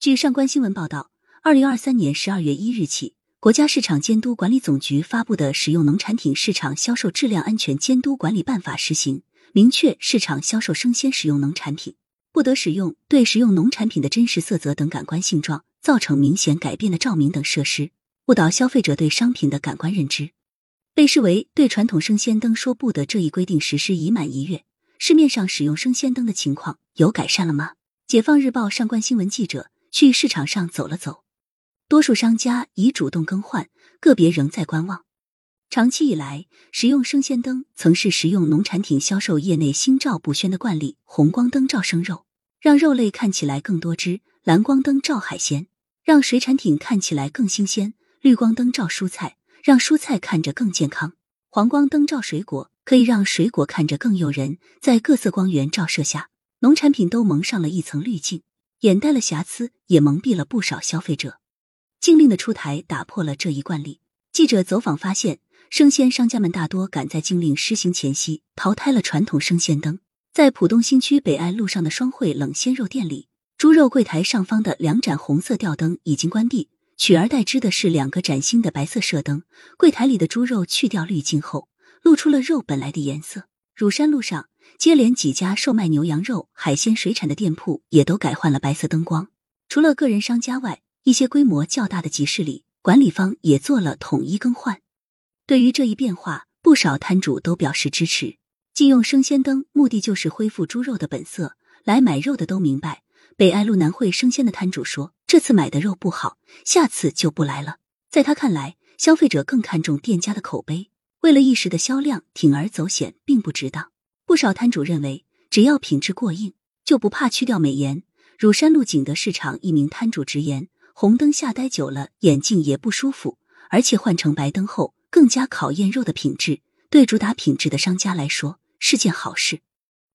据上官新闻报道，二零二三年十二月一日起，国家市场监督管理总局发布的《使用农产品市场销售质量安全监督管理办法》实行，明确市场销售生鲜食用农产品不得使用对食用农产品的真实色泽等感官性状造成明显改变的照明等设施，误导消费者对商品的感官认知。被视为对传统生鲜灯说不的这一规定实施已满一月，市面上使用生鲜灯的情况有改善了吗？解放日报上官新闻记者去市场上走了走，多数商家已主动更换，个别仍在观望。长期以来，使用生鲜灯曾是食用农产品销售业内心照不宣的惯例。红光灯照生肉，让肉类看起来更多汁；蓝光灯照海鲜，让水产品看起来更新鲜；绿光灯照蔬菜。让蔬菜看着更健康，黄光灯照水果可以让水果看着更诱人。在各色光源照射下，农产品都蒙上了一层滤镜，掩盖了瑕疵，也蒙蔽了不少消费者。禁令的出台打破了这一惯例。记者走访发现，生鲜商家们大多赶在禁令施行前夕淘汰了传统生鲜灯。在浦东新区北爱路上的双汇冷鲜肉店里，猪肉柜台上方的两盏红色吊灯已经关闭。取而代之的是两个崭新的白色射灯。柜台里的猪肉去掉滤镜后，露出了肉本来的颜色。乳山路上接连几家售卖牛羊肉、海鲜、水产的店铺也都改换了白色灯光。除了个人商家外，一些规模较大的集市里，管理方也做了统一更换。对于这一变化，不少摊主都表示支持。禁用生鲜灯，目的就是恢复猪肉的本色。来买肉的都明白。北爱路南汇生鲜的摊主说：“这次买的肉不好，下次就不来了。”在他看来，消费者更看重店家的口碑，为了一时的销量铤而走险并不值当。不少摊主认为，只要品质过硬，就不怕去掉美颜。乳山路景德市场一名摊主直言：“红灯下待久了，眼睛也不舒服，而且换成白灯后，更加考验肉的品质。对主打品质的商家来说，是件好事。”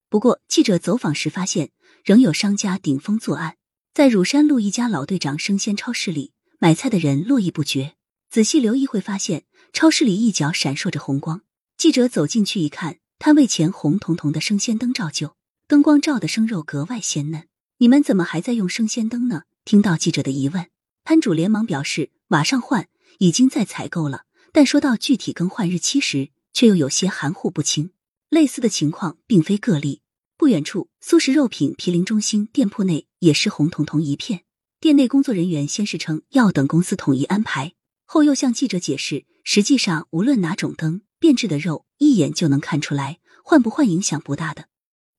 不过，记者走访时发现。仍有商家顶风作案，在乳山路一家老队长生鲜超市里，买菜的人络绎不绝。仔细留意会发现，超市里一角闪烁着红光。记者走进去一看，摊位前红彤彤的生鲜灯照旧，灯光照的生肉格外鲜嫩。你们怎么还在用生鲜灯呢？听到记者的疑问，摊主连忙表示马上换，已经在采购了。但说到具体更换日期时，却又有些含糊不清。类似的情况并非个例。不远处，苏食肉品毗邻中心店铺内也是红彤彤一片。店内工作人员先是称要等公司统一安排，后又向记者解释，实际上无论哪种灯，变质的肉一眼就能看出来，换不换影响不大的。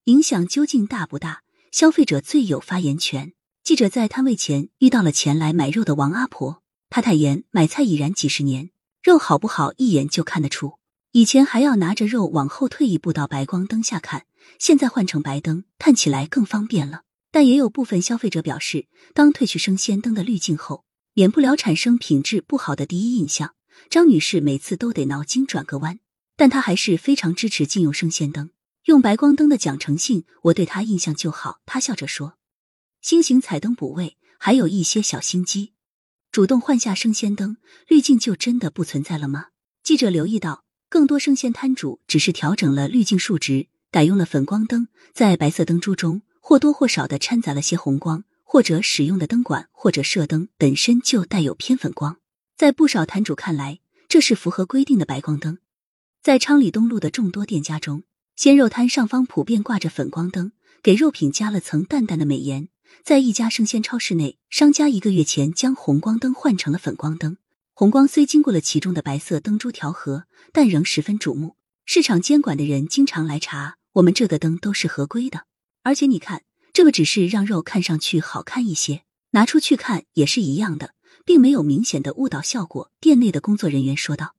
影响究竟大不大？消费者最有发言权。记者在摊位前遇到了前来买肉的王阿婆，她坦言买菜已然几十年，肉好不好一眼就看得出。以前还要拿着肉往后退一步到白光灯下看。现在换成白灯，看起来更方便了。但也有部分消费者表示，当褪去生鲜灯的滤镜后，免不了产生品质不好的第一印象。张女士每次都得脑筋转个弯，但她还是非常支持禁用生鲜灯，用白光灯的讲诚信，我对她印象就好。她笑着说：“新型彩灯补位还有一些小心机，主动换下生鲜灯，滤镜就真的不存在了吗？”记者留意到，更多生鲜摊主只是调整了滤镜数值。改用了粉光灯，在白色灯珠中或多或少的掺杂了些红光，或者使用的灯管或者射灯本身就带有偏粉光。在不少摊主看来，这是符合规定的白光灯。在昌里东路的众多店家中，鲜肉摊上方普遍挂着粉光灯，给肉品加了层淡淡的美颜。在一家生鲜超市内，商家一个月前将红光灯换成了粉光灯，红光虽经过了其中的白色灯珠调和，但仍十分瞩目。市场监管的人经常来查。我们这个灯都是合规的，而且你看，这个只是让肉看上去好看一些，拿出去看也是一样的，并没有明显的误导效果。店内的工作人员说道：“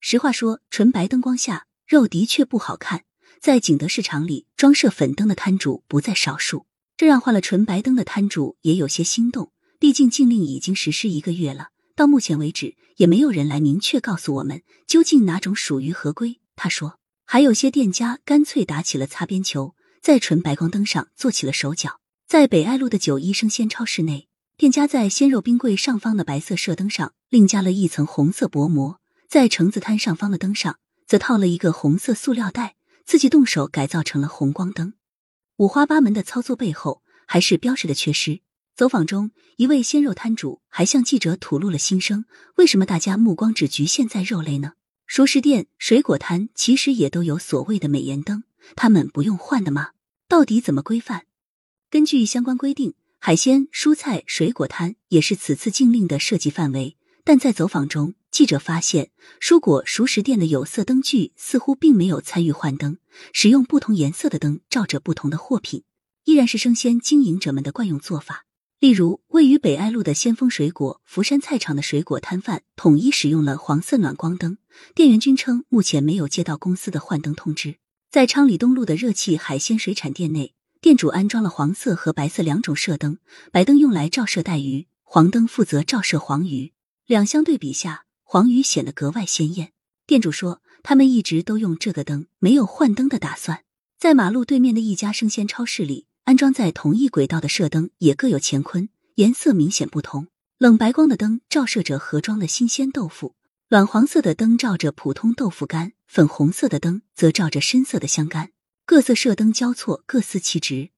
实话说，纯白灯光下肉的确不好看。在景德市场里装设粉灯的摊主不在少数，这让换了纯白灯的摊主也有些心动。毕竟禁令已经实施一个月了，到目前为止也没有人来明确告诉我们究竟哪种属于合规。”他说。还有些店家干脆打起了擦边球，在纯白光灯上做起了手脚。在北爱路的九一生鲜超市内，店家在鲜肉冰柜上方的白色射灯上另加了一层红色薄膜，在橙子摊上方的灯上则套了一个红色塑料袋，自己动手改造成了红光灯。五花八门的操作背后，还是标识的缺失。走访中，一位鲜肉摊主还向记者吐露了心声：为什么大家目光只局限在肉类呢？熟食店、水果摊其实也都有所谓的美颜灯，他们不用换的吗？到底怎么规范？根据相关规定，海鲜、蔬菜、水果摊也是此次禁令的涉及范围。但在走访中，记者发现，蔬果熟食店的有色灯具似乎并没有参与换灯，使用不同颜色的灯照着不同的货品，依然是生鲜经营者们的惯用做法。例如，位于北爱路的先锋水果福山菜场的水果摊贩，统一使用了黄色暖光灯，店员均称目前没有接到公司的换灯通知。在昌里东路的热气海鲜水产店内，店主安装了黄色和白色两种射灯，白灯用来照射带鱼，黄灯负责照射黄鱼。两相对比下，黄鱼显得格外鲜艳。店主说，他们一直都用这个灯，没有换灯的打算。在马路对面的一家生鲜超市里，安装在同一轨道的射灯也各有乾坤，颜色明显不同。冷白光的灯照射着盒装的新鲜豆腐，暖黄色的灯照着普通豆腐干，粉红色的灯则照着深色的香干。各色射灯交错，各司其职。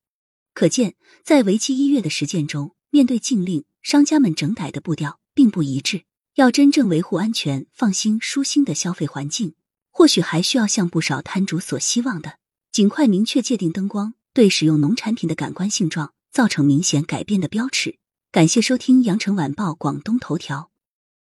可见，在为期一月的实践中，面对禁令，商家们整改的步调。并不一致。要真正维护安全、放心、舒心的消费环境，或许还需要像不少摊主所希望的，尽快明确界定灯光对使用农产品的感官性状造成明显改变的标尺。感谢收听羊城晚报广东头条。